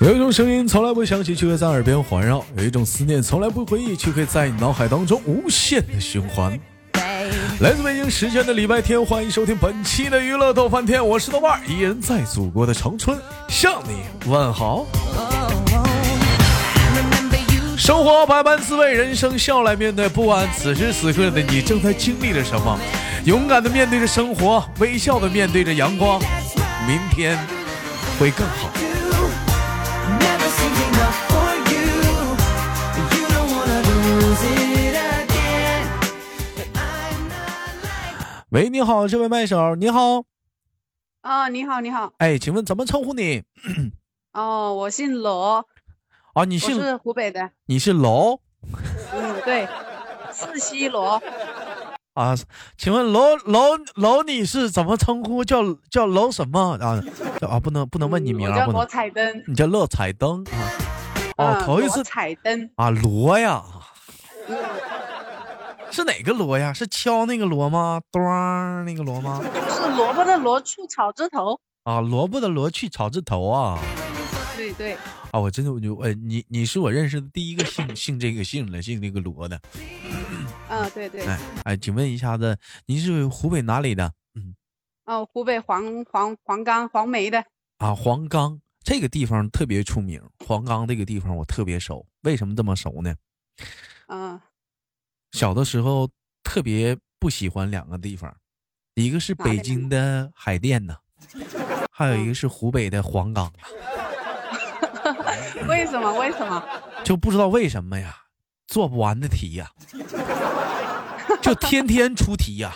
有一种声音从来不响起，却会在耳边环绕；有一种思念从来不回忆，却会在你脑海当中无限的循环。来自北京时间的礼拜天，欢迎收听本期的娱乐逗翻天，我是豆瓣，依然在祖国的长春向你问好。生活百般滋味，人生笑来面对。不管此时此刻的你正在经历着什么，勇敢的面对着生活，微笑的面对着阳光，明天会更好。喂，你好，这位麦手，你好。啊，你好，你好。哎，请问怎么称呼你？哦，我姓罗。啊，你姓？是湖北的。你是罗？嗯，对，四西罗。啊，请问罗罗罗你是怎么称呼？叫叫罗什么啊？叫啊，不能不能问你名啊，我叫。罗彩灯。你叫乐彩灯啊？哦，头一次。彩灯。啊，罗呀。是哪个罗呀？是敲那个锣吗？咚那个锣吗？是萝卜的萝去草字头啊，萝卜的萝去草字头啊。对对。啊，我真的我就呃，你你是我认识的第一个姓姓这个姓的，姓那个罗的。嗯，对对。哎哎，请问一下子，您是湖北哪里的？嗯。哦，湖北黄黄黄冈黄梅的。啊，黄冈这个地方特别出名，黄冈这个地方我特别熟。为什么这么熟呢？嗯。小的时候特别不喜欢两个地方，一个是北京的海淀呢，还有一个是湖北的黄冈啊。为什么？为什么？就不知道为什么呀？做不完的题呀，就天天出题呀。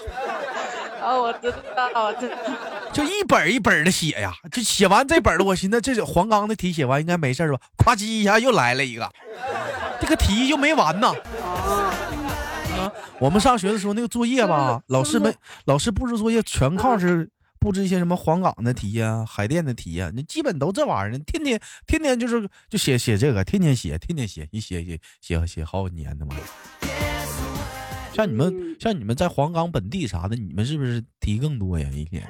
哦，我知道，这就一本一本的写呀，就写完这本了。我寻思这黄冈的题写完应该没事吧？咵叽一下又来了一个，这个题就没完呢。我们上学的时候，那个作业吧，老师没老师布置作业，全靠是布置一些什么黄冈的题呀、海淀的题呀，那基本都这玩意儿，天天天天就是就写写这个，天天写，天天写，一写写写写好几年的嘛。像你们像你们在黄冈本地啥的，你们是不是题更多呀？一天？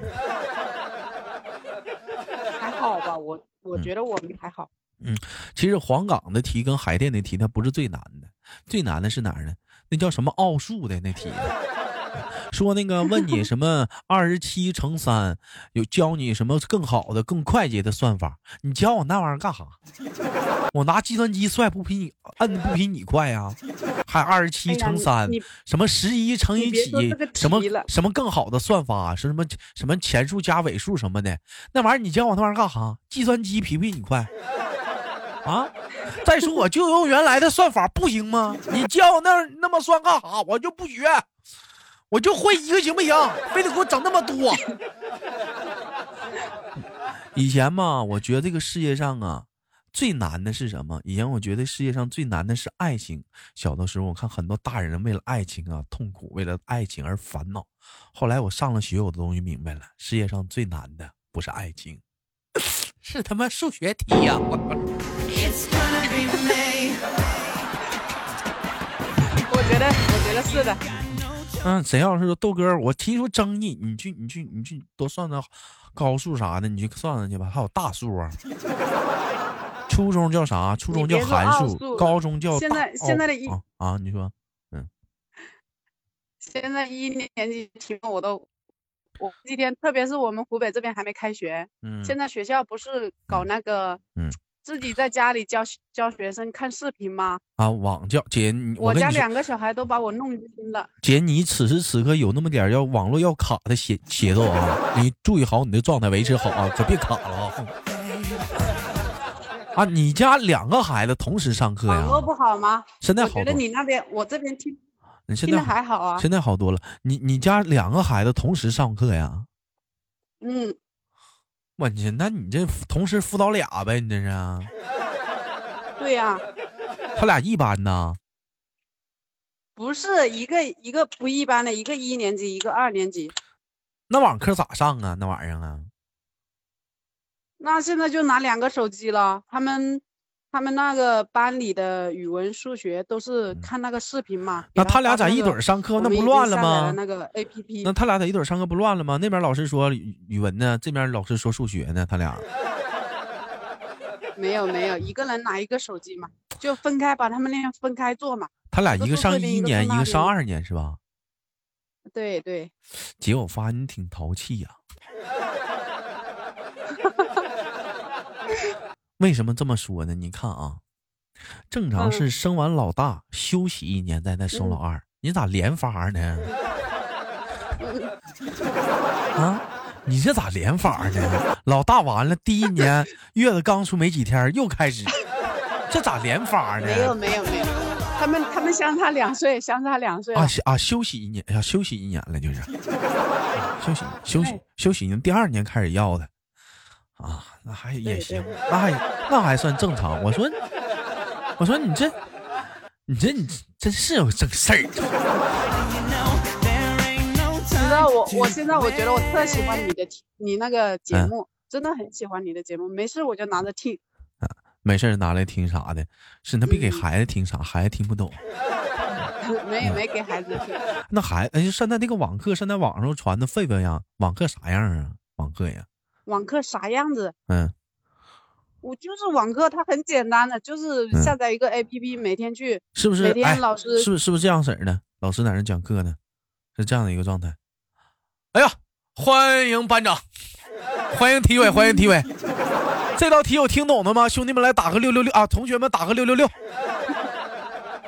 还好吧，我我觉得我们还好。嗯，其实黄冈的题跟海淀的题，它不是最难的，最难的是哪儿呢？那叫什么奥数的那题，说那个问你什么二十七乘三，有教你什么更好的、更快捷的算法？你教我那玩意儿干啥？我拿计算机算不比你摁不比你快呀？还二十七乘三，什么十一乘以几？什么什么更好的算法？是什么什么前数加尾数什么的？那玩意儿你教我那玩意儿干啥？计算机比不比你快？啊！再说我就用原来的算法不行吗？你教我那那么算干啥？我就不学，我就会一个行不行？非得给我整那么多？以前嘛，我觉得这个世界上啊，最难的是什么？以前我觉得世界上最难的是爱情。小的时候，我看很多大人为了爱情啊痛苦，为了爱情而烦恼。后来我上了学，我终于明白了，世界上最难的不是爱情，是他妈数学题呀！我觉得，我觉得是的。嗯，谁要是说豆哥，我提出争议，你去，你去，你去多算算高数啥的，你去算算去吧。还有大数啊，初中叫啥？初中叫函数，高中叫现在现在的一啊，你说，嗯，现在一年级题目我都，我今天特别是我们湖北这边还没开学，嗯，现在学校不是搞那个，嗯。自己在家里教教学生看视频吗？啊，网教姐，我家两个小孩都把我弄晕了。姐，你此时此刻有那么点要网络要卡的节节奏啊，你注意好你的状态，维持好啊，可别卡了啊。啊，你家两个孩子同时上课呀？网络不好吗？现在好。觉得你那边，我这边听，你现在还好啊？现在好多了。你你家两个孩子同时上课呀？嗯。我去，那你这同时辅导俩呗？你这是？对呀。他俩一班呢？不是一个一个不一般的，一个一年级，一个二年级。那网课咋上啊？那玩意儿啊？那现在就拿两个手机了，他们。他们那个班里的语文、数学都是看那个视频嘛？那他俩在一堆上课，那不乱了吗？那个 A P P，那他俩在一堆上课不乱了吗？那边老师说语文呢，这边老师说数学呢，他俩。没有没有，一个人拿一个手机嘛，就分开把他们那样分开做嘛。他俩一个上一年，一个上二年，是吧？对对。姐，我发现你挺淘气呀。为什么这么说呢？你看啊，正常是生完老大休息一年，再再生老二，你咋连发呢？啊，你这咋连发呢？老大完了第一年月子刚出没几天又开始，这咋连发呢？没有没有没有，他们他们相差两岁，相差两岁啊啊！休息一年要休息一年了，就是休息休息休息，第二年开始要的啊，那还也行，那还那还算正常。我说我说你这你这你真是有正事儿。知道我，我现在我觉得我特喜欢你的你那个节目，真的很喜欢你的节目。没事我就拿着听，没事拿来听啥的？是那别给孩子听啥？孩子听不懂。没没给孩子听。那孩哎，现在那个网课，现在网上传的沸沸扬，网课啥样啊？网课呀？网课啥样子？嗯，我就是网课，它很简单的，就是下载一个 APP，每天去，是不是？每天老师是不是是不是这样式的？老师在那讲课呢，是这样的一个状态。哎呀，欢迎班长，欢迎体委，欢迎体委。这道题有听懂的吗？兄弟们来打个六六六啊！同学们打个六六六。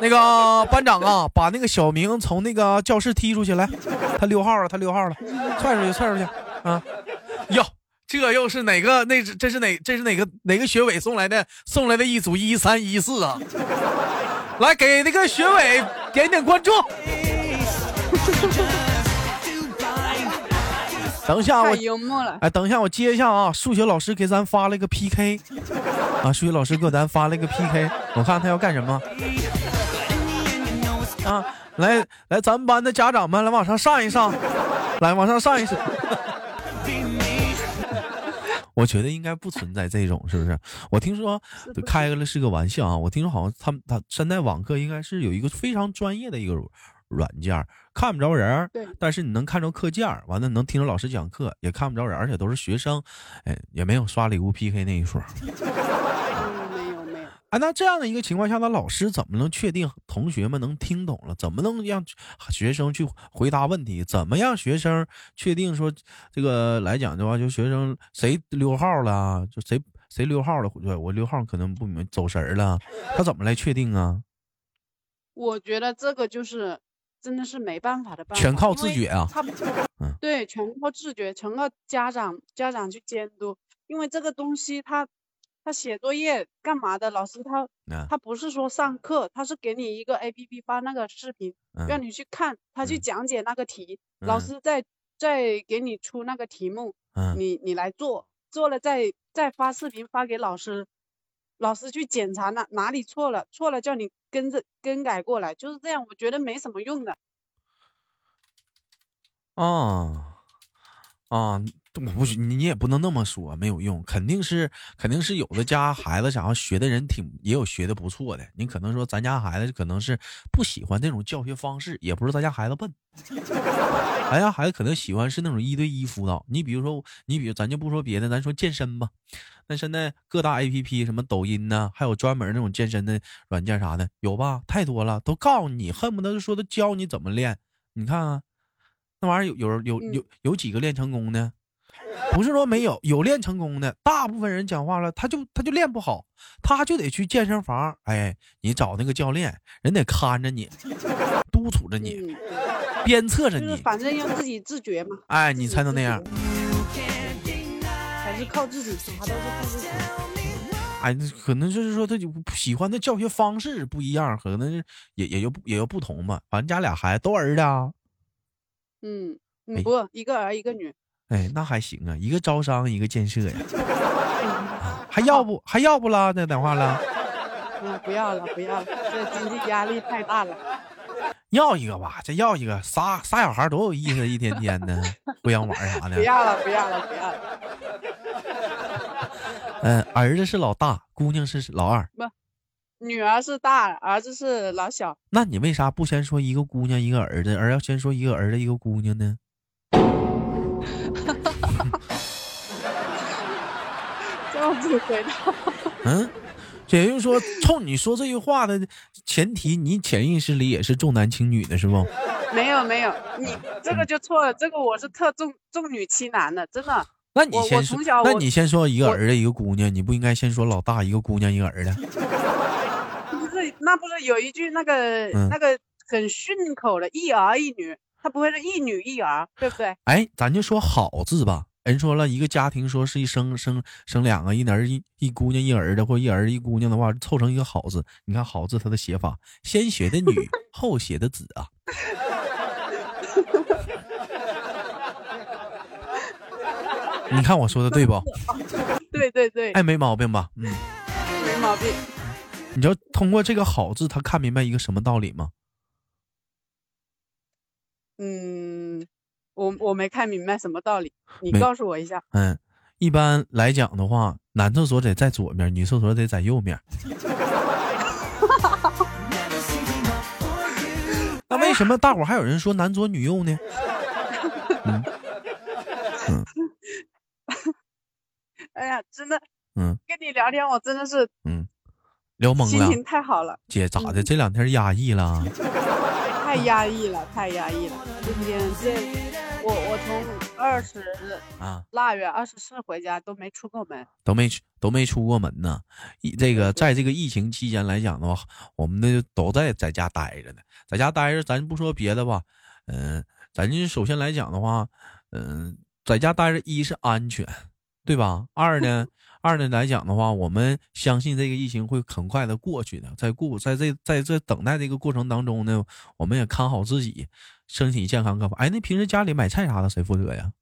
那个班长啊，把那个小明从那个教室踢出去，来，他溜号了，他溜号了，踹出去，踹出去啊！哟，这又是哪个？那这是哪？这是哪个哪个学委送来的？送来的一组一三一四啊！来，给那个学委点点关注。等一下，我。哎，等一下，我接一下啊！数学老师给咱发了个 PK，啊，数学老师给咱发了个 PK，我看他要干什么？啊，来来，咱们班的家长们来往上上一上，来往上上一上。我觉得应该不存在这种，是不是？我听说开了是个玩笑啊！我听说好像他们他现在网课应该是有一个非常专业的一个。软件看不着人，对，但是你能看着课件，完了能听着老师讲课，也看不着人，而且都是学生，哎，也没有刷礼物 PK 那一说。那这样的一个情况下，那老师怎么能确定同学们能听懂了？怎么能让学生去回答问题？怎么让学生确定说这个来讲的话，就学生谁溜号了，就谁谁溜号了？对我溜号可能不明白走神了，他怎么来确定啊？我觉得这个就是。真的是没办法的办法，全靠自觉啊！嗯，对，全靠自觉，全靠家长家长去监督。因为这个东西，他他写作业干嘛的？老师他他不是说上课，他是给你一个 A P P 发那个视频，让你去看，他去讲解那个题，老师再再给你出那个题目，你你来做，做了再再发视频发给老师，老师去检查哪哪里错了，错了叫你。跟着更改过来就是这样，我觉得没什么用的。啊啊，我不你你也不能那么说，没有用，肯定是肯定是有的家孩子想要学的人挺也有学的不错的。你可能说咱家孩子可能是不喜欢那种教学方式，也不是咱家孩子笨，咱家孩子可能喜欢是那种一对一辅导。你比如说，你比如咱就不说别的，咱说健身吧。那现在各大 A P P 什么抖音呢，还有专门那种健身的软件啥的，有吧？太多了，都告诉你，恨不得就说都教你怎么练。你看啊，那玩意儿有有有有有几个练成功的？不是说没有，有练成功的。大部分人讲话了，他就他就练不好，他就得去健身房。哎，你找那个教练，人得看着你，督促着你，鞭策着你。反正要自己自觉嘛。哎，你才能那样。还是靠自己，啥都是靠自己。哎，可能就是说他就喜欢的教学方式不一样，可能也也就也就不同嘛。反正家俩孩子都儿子啊。嗯，不，一个儿一个女。哎，那还行啊，一个招商，一个建设呀。还要不还要不啦？那等话了。嗯，不要了，不要了，这经济压力太大了。要一个吧，这要一个，仨仨小孩多有意思，一天天的不想玩啥的。不要了，不要了，不要了。嗯，儿子是老大，姑娘是老二。不，女儿是大，儿子是老小。那你为啥不先说一个姑娘一个儿子，而要先说一个儿子一个姑娘呢？让自己回答。嗯，也就是说，冲你说这句话的前提，你潜意识里也是重男轻女的，是不？没有没有，你这个就错了。这个我是特重重女轻男的，真的。那你先说，那你先说一个儿子一个姑娘，你不应该先说老大一个姑娘一个儿子？不是，那不是有一句那个那个很顺口的一儿一女，他不会是一女一儿，对不对？哎，咱就说好字吧。人说了一个家庭，说是一生生生两个一男一一姑娘一儿子，或一儿一姑娘的话，凑成一个好字。你看好字它的写法，先写的女，后写的子啊。你看我说的对不？对对对，哎，没毛病吧？嗯，没毛病。你知道通过这个好字，他看明白一个什么道理吗？嗯。我我没看明白什么道理，你告诉我一下。嗯，一般来讲的话，男厕所得在左面，女厕所得在右面。那为什么大伙还有人说男左女右呢？嗯嗯。哎呀，真的，嗯，跟你聊天我真的是，嗯，聊懵了，心情太好了。姐咋的？这两天压抑了？太压抑了，太压抑了。今天这。我我从二十啊腊月二十四回家都没出过门，都没都没出过门呢。疫这个在这个疫情期间来讲的话，我们呢都在在家待着呢，在家待着，咱不说别的吧，嗯，咱就首先来讲的话，嗯，在家待着，一是安全，对吧？二呢？二呢来讲的话，我们相信这个疫情会很快的过去的。在过在这在这等待这个过程当中呢，我们也看好自己身体健康，各方。哎，那平时家里买菜啥的谁负责呀？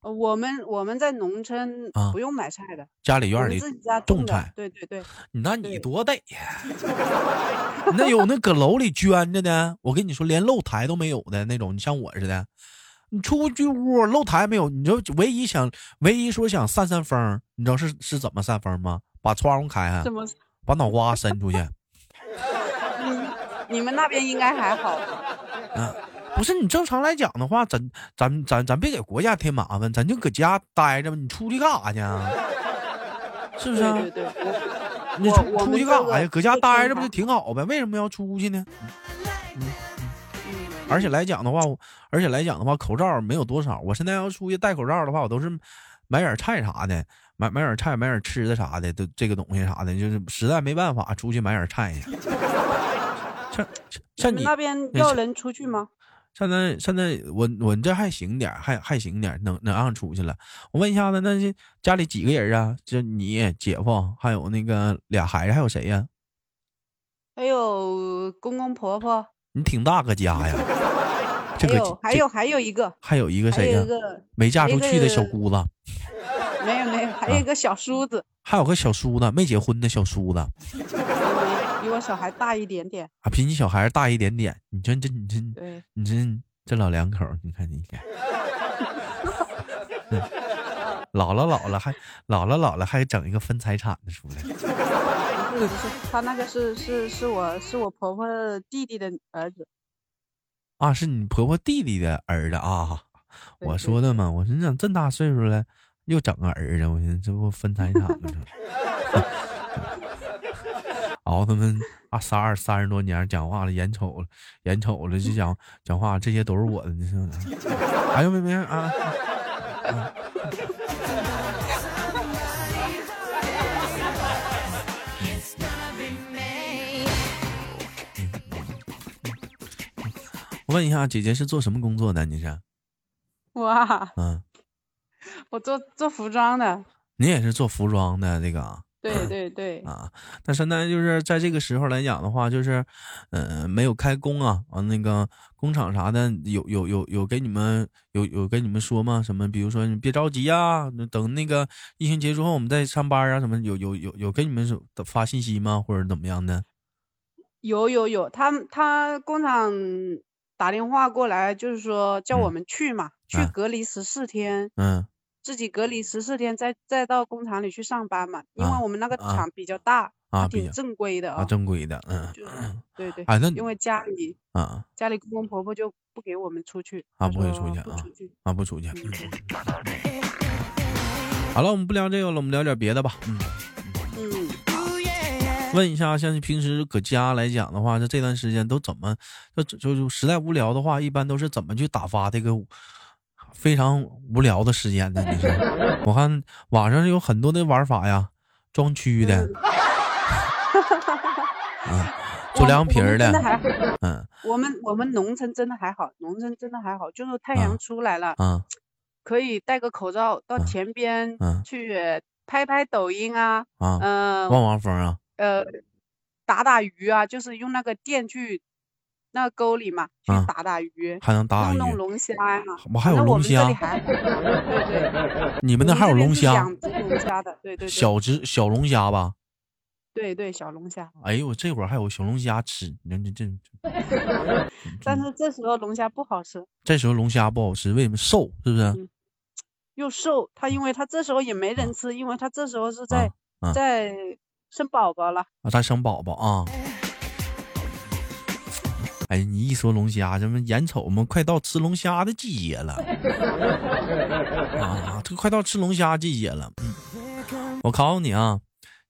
我们我们在农村啊，不用买菜的，家里院里自己家种菜。对对对，那你多得呀！那有那搁楼里捐着的，我跟你说，连露台都没有的那种，你像我似的。你出去屋露台没有？你就唯一想，唯一说想散散风，你知道是是怎么散风吗？把窗户开开，把脑瓜伸出去。你你们那边应该还好。啊，不是你正常来讲的话，咱咱咱咱别给国家添麻烦，咱就搁家待着吧。你出去干啥去？是不是？对对对。你出出去干啥呀？搁家待着不就挺好呗？为什么要出去呢？而且来讲的话，而且来讲的话，口罩没有多少。我现在要出去戴口罩的话，我都是买点菜啥的，买买点菜，买点吃的啥的，都这个东西啥的，就是实在没办法出去买点菜去。像 像你那边要人出去吗？现在现在我我这还行点，还还行点，能能让出去了。我问一下子，那是家里几个人啊？就你姐夫，还有那个俩孩子，还有谁呀？还有公公婆婆。你挺大个家呀，这个还有还有一个，还有一个谁呀？没嫁出去的小姑子，没有没有，还有一个小叔子，还有个小叔子没结婚的小叔子，比我小孩大一点点啊，比你小孩大一点点。你这这你这你这这老两口，你看你看，老了老了还老了老了还整一个分财产的出来。不是，他那个是是是我是我婆婆弟弟的儿子，啊，是你婆婆弟弟的儿子啊！我说的嘛，我说你咋这么大岁数了，又整个儿子，我寻思这不分财产吗？熬他们啊，三二三十多年讲话了，眼瞅了，眼瞅了就讲讲话，这些都是我的，你说？哎呦，没没啊！我问一下，姐姐是做什么工作的？你是？哇，嗯，我做做服装的。你也是做服装的这个？对对对。啊，那现在就是在这个时候来讲的话，就是，嗯，没有开工啊，完那个工厂啥的，有有有有给你们有有跟你们说吗？什么？比如说你别着急啊，等那个疫情结束后我们再上班啊，什么？有有有有给你们发信息吗？或者怎么样的？有有有，他他工厂。打电话过来就是说叫我们去嘛，去隔离十四天，嗯，自己隔离十四天，再再到工厂里去上班嘛，因为我们那个厂比较大，啊，挺正规的啊，正规的，嗯，对对，啊，那因为家里啊，家里公公婆婆就不给我们出去，啊，不会出去啊，啊，不出去，好了，我们不聊这个了，我们聊点别的吧。嗯嗯。问一下，像平时搁家来讲的话，就这段时间都怎么，就就就实在无聊的话，一般都是怎么去打发这个非常无聊的时间呢？你说，我看网上有很多的玩法呀，装蛆的，嗯，做凉皮的，嗯，我们我们农村真的还好，农村真的还好，就是太阳出来了，嗯，可以戴个口罩到田边去拍拍抖音啊，啊，嗯，望望风啊。呃，打打鱼啊，就是用那个电去那沟里嘛，去打打鱼，还能打打鱼，弄龙虾呀。我还有龙虾。对对。你们那还有龙虾？养龙虾的，对对。小只小龙虾吧。对对，小龙虾。哎呦，这会儿还有小龙虾吃，你这这。但是这时候龙虾不好吃。这时候龙虾不好吃，为什么瘦？是不是？又瘦，它因为它这时候也没人吃，因为它这时候是在在。生宝宝了啊！他生宝宝啊！哎，你一说龙虾，咱们眼瞅我们快到吃龙虾的季节了啊！这快到吃龙虾季节了。嗯，我考考你啊，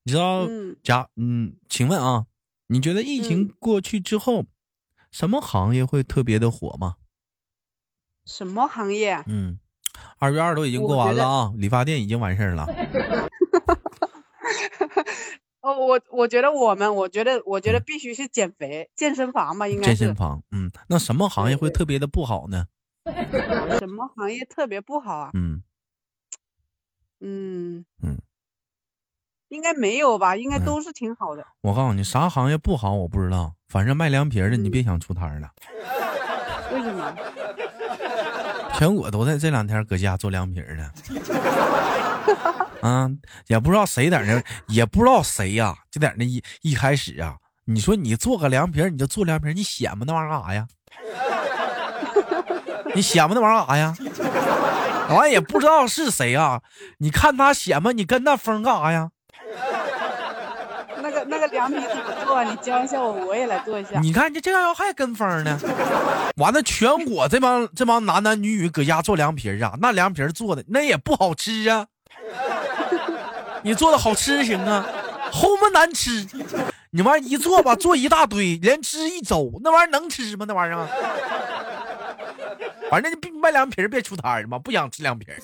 你知道家嗯？请问啊，你觉得疫情过去之后，什么行业会特别的火吗？什么行业？嗯，二月二都已经过完了啊，理发店已经完事儿了。哦，我我觉得我们，我觉得我觉得必须是减肥健身房吧，应该是健身房。嗯，那什么行业会特别的不好呢？什么行业特别不好啊？嗯嗯嗯，应该没有吧？应该都是挺好的。我告诉你，啥行业不好我不知道，反正卖凉皮的你别想出摊了。为什么？全国都在这两天搁家做凉皮呢。啊，也不知道谁在那，也不知道谁呀，就在那一一开始啊，你说你做个凉皮，你就做凉皮，你显摆那玩意儿干啥呀？你显摆那玩意儿干啥呀？完也不知道是谁啊，你看他显摆，你跟那风干啥呀？那个那个凉皮怎么做？你教一下我，我也来做一下。你看你这样还跟风呢？完了，全国这帮这帮男男女女搁家做凉皮啊，那凉皮做的那也不好吃啊。你做的好吃行啊，齁么难吃！你玩意一做吧，做一大堆，连吃一周，那玩意能吃吗？那玩意儿，反正你卖凉皮儿别出摊儿嘛，不想吃凉皮儿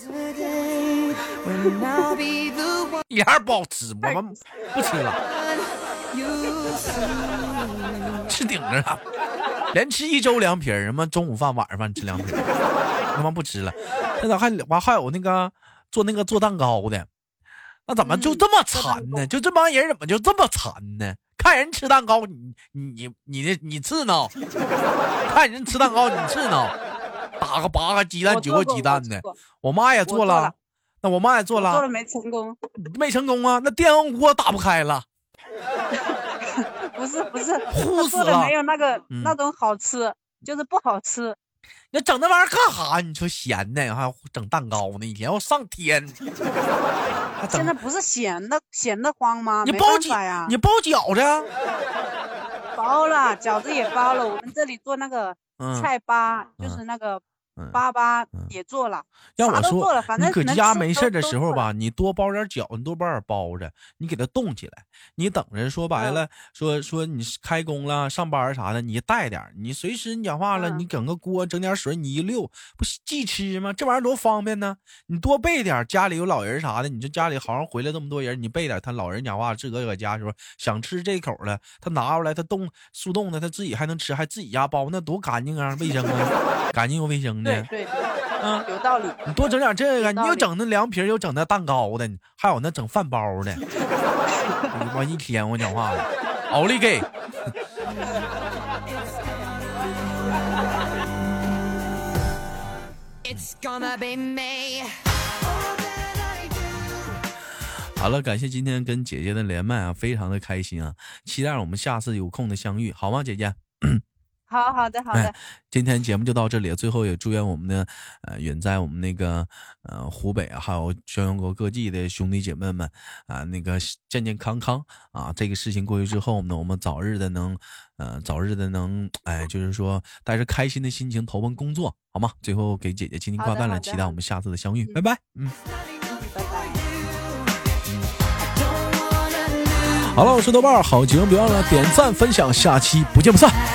一点不好吃，我们不吃了，吃顶着了，连吃一周凉皮儿，他妈中午饭晚上饭吃凉皮儿他妈不吃了。那咋还完还有那个做那个做蛋糕的？那怎么就这么馋呢？就这帮人怎么就这么馋呢？看人吃蛋糕，你你你的你刺挠；看人吃蛋糕，你刺挠。打个八个鸡蛋，九个鸡蛋的，我妈也做了。那我妈也做了，做了没成功，没成功啊！那电饭锅打不开了。不 是不是，糊死了，没有那个那种好吃，就是不好吃。你整那玩意儿干啥？你说咸的，还整蛋糕呢？一天要上天。现在不是闲的闲的慌吗？你包饺呀？你包饺子？包了，饺子也包了。我们这里做那个菜吧，就是那个。粑粑也做了，让我说，你搁家没事的时候吧，你多包点饺子，你多包点包子，你给它冻起来，你等着。说白了，说说你开工了、上班啥的，你带点，你随时你讲话了，你整个锅，整点水，你一溜，不即吃吗？这玩意儿多方便呢！你多备点，家里有老人啥的，你这家里好像回来这么多人，你备点，他老人讲话，自个搁家时候想吃这口了，他拿出来，他冻速冻的，他自己还能吃，还自己家包，那多干净啊，卫生啊，干净又卫生。对对，嗯，有道理。你多整点这个，你又整那凉皮，又整那蛋糕的，还有那整饭包的，我一天我讲话了，奥利给！好了，感谢今天跟姐姐的连麦啊，非常的开心啊，期待我们下次有空的相遇，好吗，姐姐？好好的好的。今天节目就到这里了最后也祝愿我们的呃远在我们那个呃湖北还有全国各地的兄弟姐妹们啊那个健健康康啊这个事情过去之后呢我们早日的能呃早日的能哎就是说带着开心的心情投奔工作好吗？最后给姐姐亲亲挂断了期待我们下次的相遇拜拜嗯。好了我是豆瓣好节目别忘了点赞分享下期不见不散。